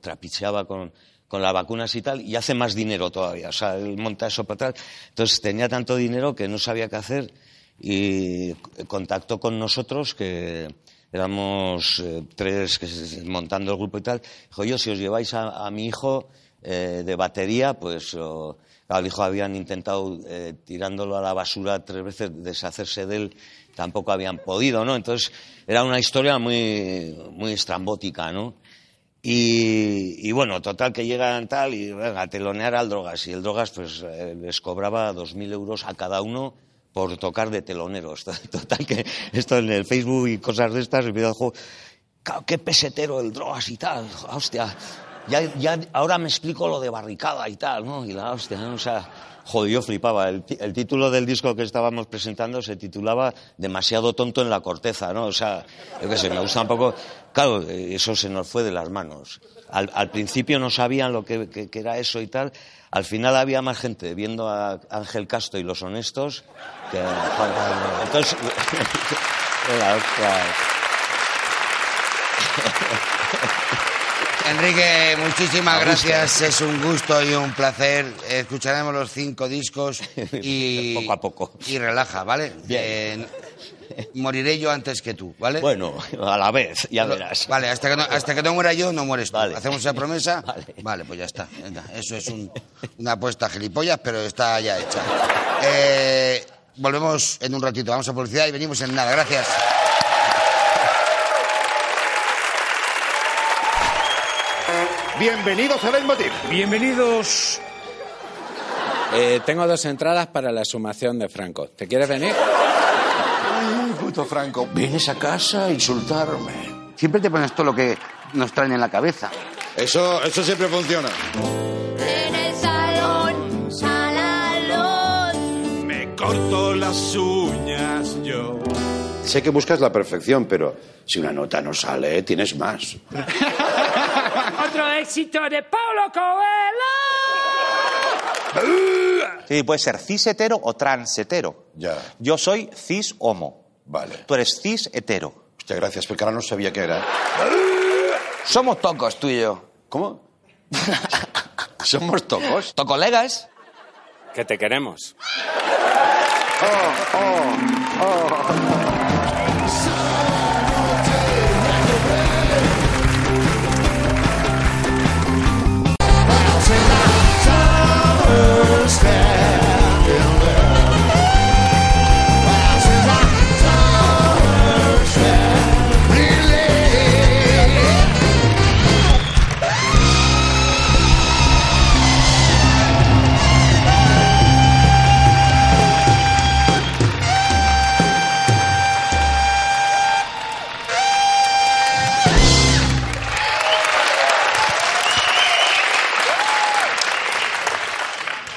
trapicheaba con, con las vacunas y tal, y hace más dinero todavía. O sea, él monta eso para tal. Entonces tenía tanto dinero que no sabía qué hacer y contactó con nosotros que éramos eh, tres que montando el grupo y tal. Dijo, yo si os lleváis a, a mi hijo eh, de batería, pues o- claro, el hijo habían intentado eh, tirándolo a la basura tres veces deshacerse de él, tampoco habían podido, ¿no? Entonces era una historia muy, muy estrambótica, ¿no? Y, y bueno, total que llegan tal y venga, a telonear al Drogas. Y el Drogas pues eh, les cobraba 2.000 euros a cada uno por tocar de teloneros. Total que esto en el Facebook y cosas de estas, el videojuego, "Claro, qué pesetero el Drogas y tal, hostia. Ya, ya, ahora me explico lo de barricada y tal, ¿no? Y la hostia. O sea, joder, flipaba. El, título del disco que estábamos presentando se titulaba Demasiado tonto en la corteza, ¿no? O sea, yo qué sé, me gusta un poco... Claro, eh, eso se nos fue de las manos. Al, principio no sabían lo que, era eso y tal. Al final había más gente viendo a Ángel Castro y Los Honestos que... joder, entonces... Hola, Enrique, muchísimas gracias. Es un gusto y un placer. Escucharemos los cinco discos y. Poco a poco. Y relaja, ¿vale? Eh, moriré yo antes que tú, ¿vale? Bueno, a la vez, ya verás. Vale, hasta que no, hasta que no muera yo, no mueres tú. Vale. ¿Hacemos esa promesa? Vale. pues ya está. Venga, eso es un- una apuesta gilipollas, pero está ya hecha. Eh, volvemos en un ratito. Vamos a publicidad y venimos en nada. Gracias. Bienvenidos a Leitmotiv. Bienvenidos. Eh, tengo dos entradas para la sumación de Franco. ¿Te quieres venir? Ay, puto Franco, vienes a casa a insultarme. Siempre te pones todo lo que nos traen en la cabeza. Eso, eso siempre funciona. En el salón, salón. Me corto las uñas yo. Sé que buscas la perfección, pero si una nota no sale, tienes más. Otro éxito de Paulo Coelho. Sí, puede ser cis hetero o trans hetero. Ya. Yo soy cis homo. Vale. Tú eres cis hetero. Hostia, gracias, porque ahora no sabía qué era. Somos tocos, tú y yo. ¿Cómo? ¿Somos tocos? ¿Tocolegas? Que te queremos.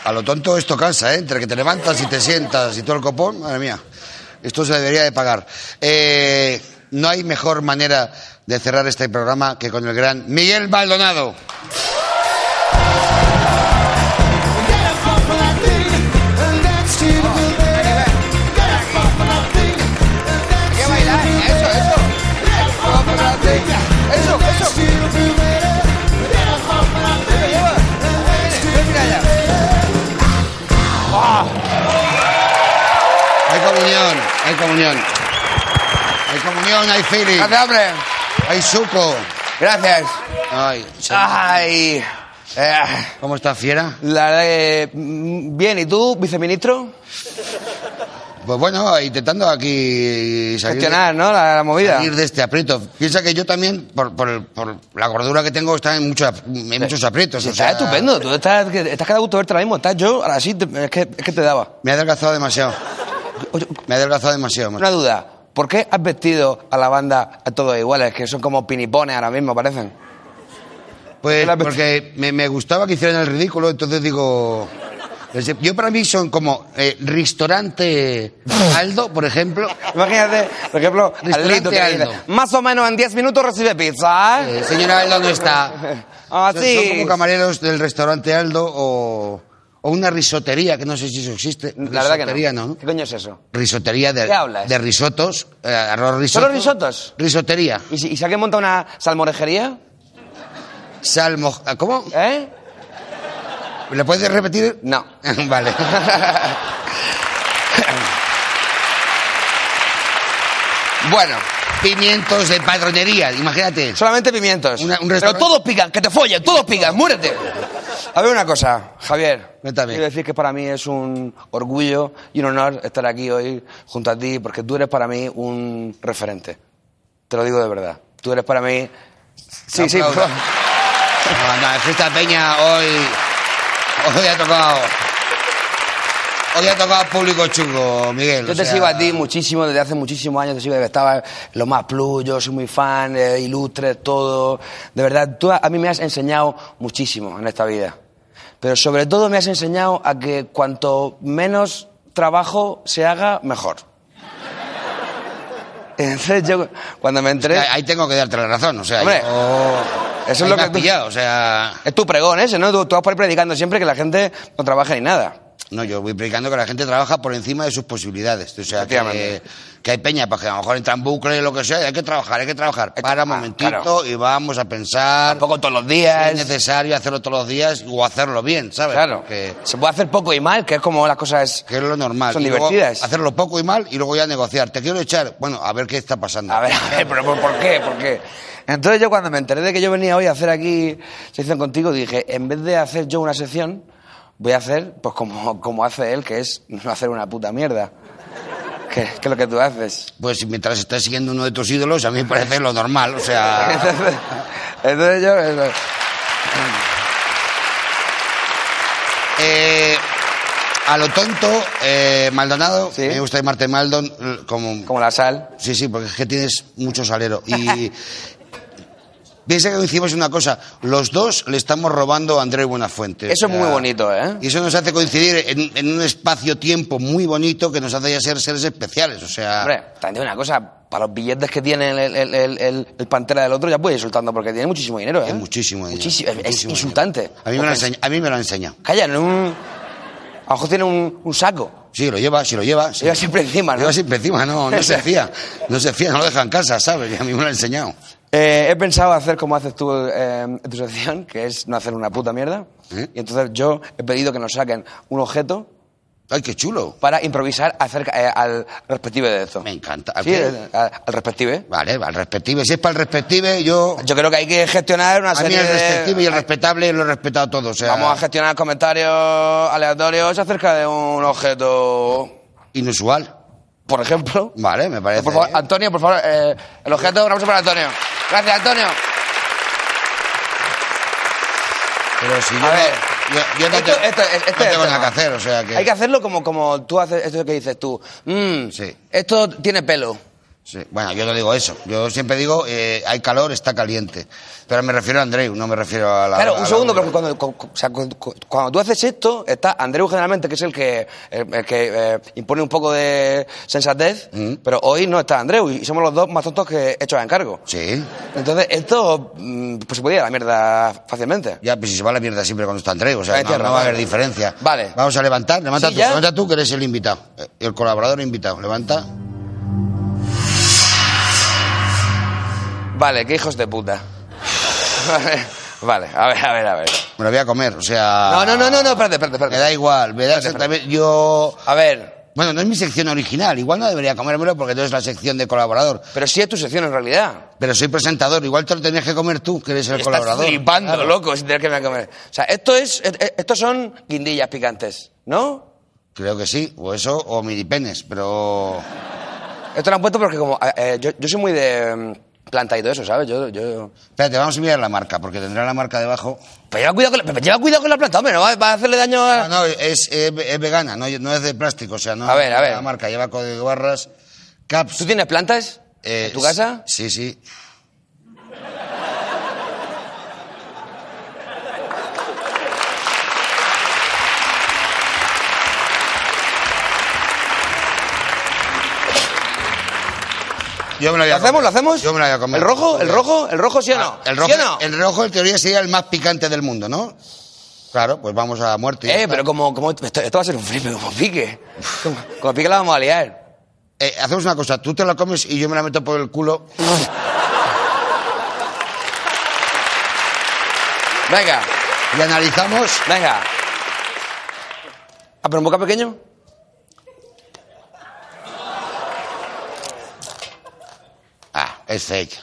A lo tonto esto cansa, ¿eh? Entre que te levantas y te sientas y todo el copón, madre mía. Esto se debería de pagar. Eh, no hay mejor manera de cerrar este programa que con el gran Miguel Maldonado. Comunión, hay comunión. Hay comunión, hay feeling. Hay suco. Gracias. Ay, Ay. eh, ¿Cómo estás, fiera? la mm, Bien, ¿y tú, viceministro? Pues bueno, intentando aquí salir Gestionar, ¿no? La, la movida. salir de este aprieto. Piensa que yo también, por, por, por la gordura que tengo, está en, mucho, en muchos aprietos. Sí, o está sea, estupendo. Tú estás, estás cada gusto verte ahora mismo. Estás yo, ahora sí, te- es, que, es que te daba. Me ha adelgazado demasiado. Me ha adelgazado demasiado. macho. Una duda. ¿Por qué has vestido a la banda a todos iguales? Que son como pinipones ahora mismo, parecen. Pues porque me, me gustaba que hicieran el ridículo, entonces digo... Yo para mí son como eh, restaurante Aldo, por ejemplo. Imagínate, por ejemplo, dice, Aldo. más o menos en 10 minutos recibe pizza. ¿eh? Eh, señora Aldo no está. Ah, Son- sí. Son como camareros del restaurante Aldo o, o una risotería, que no sé si eso existe. La verdad que no. ¿no? ¿Qué coño es eso? Risotería de, ¿Qué hablas? de risotos, eh, arroz risotto. ¿Solo risotos? Risotería. ¿Y si, y si alguien monta una salmorejería? Salmo... ¿Cómo? ¿Eh? ¿Le puedes repetir? No. vale. bueno, pimientos de padronería, imagínate. Solamente pimientos. Una- un Pero todos pican, que te follen, todos pican, muérete. A ver una cosa, Javier. Cuéntame. Quiero decir que para mí es un orgullo y un honor estar aquí hoy junto a ti, porque tú eres para mí un referente. Te lo digo de verdad. Tú eres para mí... Sí, sí, Aplauda. No, no, esta peña hoy... Hoy ha tocado... Hoy ha tocado público chungo, Miguel. Yo o te sea, sigo a ti muchísimo, desde hace muchísimos años te sigo, que estaba lo más plus, yo soy muy fan, eh, ilustres, todo. De verdad, tú a, mí me has enseñado muchísimo en esta vida. Pero sobre todo me has enseñado a que cuanto menos trabajo se haga, mejor. Entonces yo, cuando me enteré... Ahí tengo que darte la razón, o sea... Hombre, yo- eso es lo que has tú- pillado, o sea... Es tu pregón ese, ¿no? Tú, tú vas por ahí predicando siempre que la gente no trabaja ni nada. No, yo voy predicando que la gente trabaja por encima de sus posibilidades. O sea, que, hay peña, porque a lo mejor entra en bucle, lo que sea, y hay que trabajar, hay que trabajar. Para un momentito claro. y vamos a pensar. Tampoco todos los si días. es necesario hacerlo todos los días o hacerlo bien, ¿sabes? Claro. Se puede hacer poco y mal, que es como las cosas... que es lo normal. Son Y divertidas. hacerlo poco y mal y luego ya negociar. Te quiero echar. Bueno, a ver qué está pasando. A ver, a ver, pero ¿por, por qué? ¿Por qué? Entonces yo cuando me enteré de que yo venía hoy a hacer aquí sección contigo, dije, en vez de hacer yo una sección, voy a hacer pues como, como hace él, que es no hacer una puta mierda. Que, que es lo que tú haces. Pues mientras estés siguiendo uno de tus ídolos, a mí me parece lo normal. O sea. Entonces, entonces yo... eso- Eh, a lo tonto, eh, Maldonado, me gusta llamarte Maldon como... Como la sal. Sí, sí, porque es que tienes mucho salero. Y piensa que coincidimos en una cosa, los dos le estamos robando a Andrés Buenafuente. Eso es muy bonito, ¿eh? Y eso nos hace coincidir en, en un espacio-tiempo muy bonito que nos hace ya ser seres especiales, o sea... Hombre, también digo una cosa, para los billetes que tiene el, el, el, el- pantera del otro ya puede ir soltando porque tiene muchísimo dinero, ¿eh? Es muchísimo dinero. Muchísimo, es- es muchísimo insultante. A mí, me lo enseña- a mí me lo ha enseñado. Calla, en un... A lo mejor tiene un, un saco. Sí, lo lleva, sí lo lleva. sí. Lleva siempre encima, ¿no? Lleva siempre encima, no, no se fía. No se fía, no lo deja en casa, ¿sabes? Y a mí me lo ha enseñado. Eh, he pensado hacer como haces tú eh, en tu sección, que es no hacer una puta mierda. ¿Eh? Y entonces yo he pedido que nos saquen un objeto ¡Ay, qué chulo! para improvisar acerca al respective de eso. Me encanta. ¿A Sí, al, al respective. Vale, al respective. Si es para el respective, yo... Yo creo que hay que gestionar una A mí serie el de... respective y el respetable lo he respetado todo, o sea... Vamos a gestionar comentarios aleatorios acerca de un objeto, Inusual. Por ejemplo. Vale, me parece... Por favor, bien. Antonio, por favor, eh, el objeto, un aplauso para Antonio. Gracias, Antonio. Pero si yo, A no- ver. yo, yo no, Esto- te- esto- esto no tengo nada que hacer, o sea que... Hay que hacerlo como, como tú haces esto que dices tú. Mm, Sí. Esto tiene pelo. Sí, Bueno, yo no digo eso. Yo siempre digo, eh, hay calor, está caliente. Pero me refiero a Andreu, no me refiero a la... Claro, a un la- segundo, porque cuando, o sea, cuando tú haces esto, está Andreu generalmente, que es el que, el, el que eh, impone un poco de sensatez, pero hoy no está Andreu y somos los dos más tontos que hechos a encargo. Sí. Entonces, esto mm, pues se podía ir a la mierda fácilmente. Ya, pues si se va a la mierda siempre cuando está Andreu, o sea, no, no va a haber diferencia. Vale. Vamos a levantar, levanta Sí, tú, ya. levanta tú que eres el invitado, eh, el colaborador invitado, levanta. Vale, qué hijos de puta. Vale, a ver, a ver, a ver. Me lo voy a comer, o sea... No, no, no, no, no, espérate, espérate, espérate. Me da igual, me da exactamente... Yo... A ver, Bueno, no es mi sección original, igual no debería comérmelo porque tú eres la sección de colaborador. pero sí es tu sección en realidad. Pero soy presentador, igual te lo tenías que comer tú, que eres el Estás colaborador. flipando, Claro. loco, sin tener que me comer. O sea, esto es, eh, eh, estos son guindillas picantes, ¿no? Creo que sí, o eso, o minipenes, pero... Esto lo han puesto porque como eh, eh, yo, yo soy muy de planta y todo eso, ¿sabes? Yo, yo... Espérate, vamos a mirar la marca, porque tendrá la marca debajo. Pero lleva cuidado con la, lleva cuidado con la planta, hombre, no va, va a hacerle daño a... No, no, es, es- es vegana, no, no es de plástico, o sea, no... A ver, a ver. La marca lleva código barras, caps... ¿Tú tienes plantas eh, en tu casa? Sí, sí. Yo me lo voy ¿Lo a hacemos, lo hacemos? Yo me lo voy a comer. ¿El rojo? ¿El rojo? ¿El rojo sí o no? El rojo, ¿Sí o no? el rojo en teoría sería el más picante del mundo, ¿no? Claro, pues vamos a muerte. y Eh, pero como, como esto, esto va a ser un flipe, como pique. Como, como pique la vamos a liar. Eh, hacemos una cosa, tú te la comes y yo me la meto por el culo. Venga, Y analizamos. venga. Ah, pero un boca pequeño. Ah, es fake.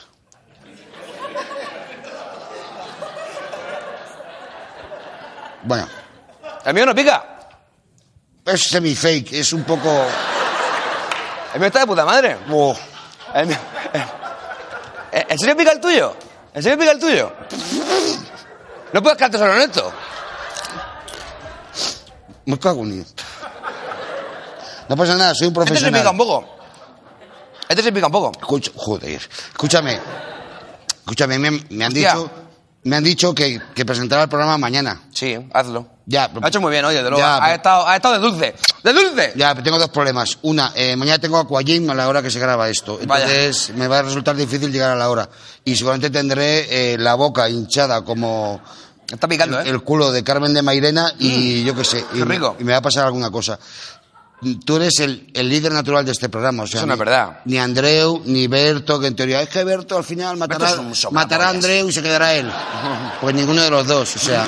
Bueno, El mío no pica. es semi-fake, es un poco... El mío está de puta madre. Oh, El mío- eh, ¿En serio pica el tuyo? ¿En serio pica el tuyo? No puedes quedarte solo en esto. me cago en. No pasa nada, soy un Este se profesional. pica un poco. Este se pica un poco. Escucha- joder, escúchame. Escúchame, me, me han Hostia. dicho, me han dicho que, que presentará el programa mañana. Sí, hazlo. Ya, ha hecho muy bien, oye, de luego. Ya, ha, pero- estado, ha estado de dulce. ¡De dulce! Ya, pero tengo dos problemas. Una, eh, mañana tengo Aquagym a la hora que se graba esto. Vaya. Entonces me va a resultar difícil llegar a la hora. Y seguramente tendré eh, la boca hinchada como Está picando, el, ¿eh? el culo de Carmen de Mairena y yo qué sé. Y, qué rico. y me va a pasar alguna cosa. Tú eres el, el líder natural de este programa. O sea, Eso no es ni- verdad. Ni Andreu, ni Berto, que en teoría es que Berto al final matará, es matará a Andreu y se quedará él. Pues ninguno de los dos. O sea.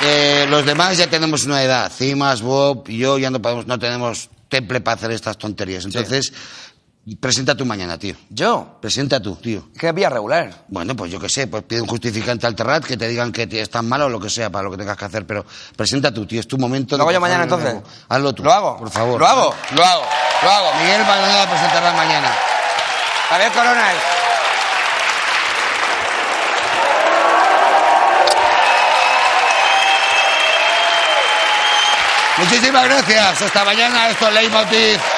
Eh, los demás ya tenemos una edad. Cimas, Bob y yo ya no podemos, no tenemos temple para hacer estas tonterías. Entonces, presenta tú mañana, tío. ¿Yo? Presenta tú, tío. Es que me pilla regular. Bueno, pues yo qué sé, pues pide un justificante al Terrat que te digan que es tan malo o lo que sea para lo que tengas que hacer, pero presenta tú, tío, es tu momento. ¿Lo hago yo mañana entonces? Hazlo tú. ¿Lo hago? Por favor. ¿Lo hago? Lo hago. Lo hago. Miguel Maldonado presentará mañana. Javier Coronel. Muchísimas gracias. Hasta mañana. Esto es Leitmotiv.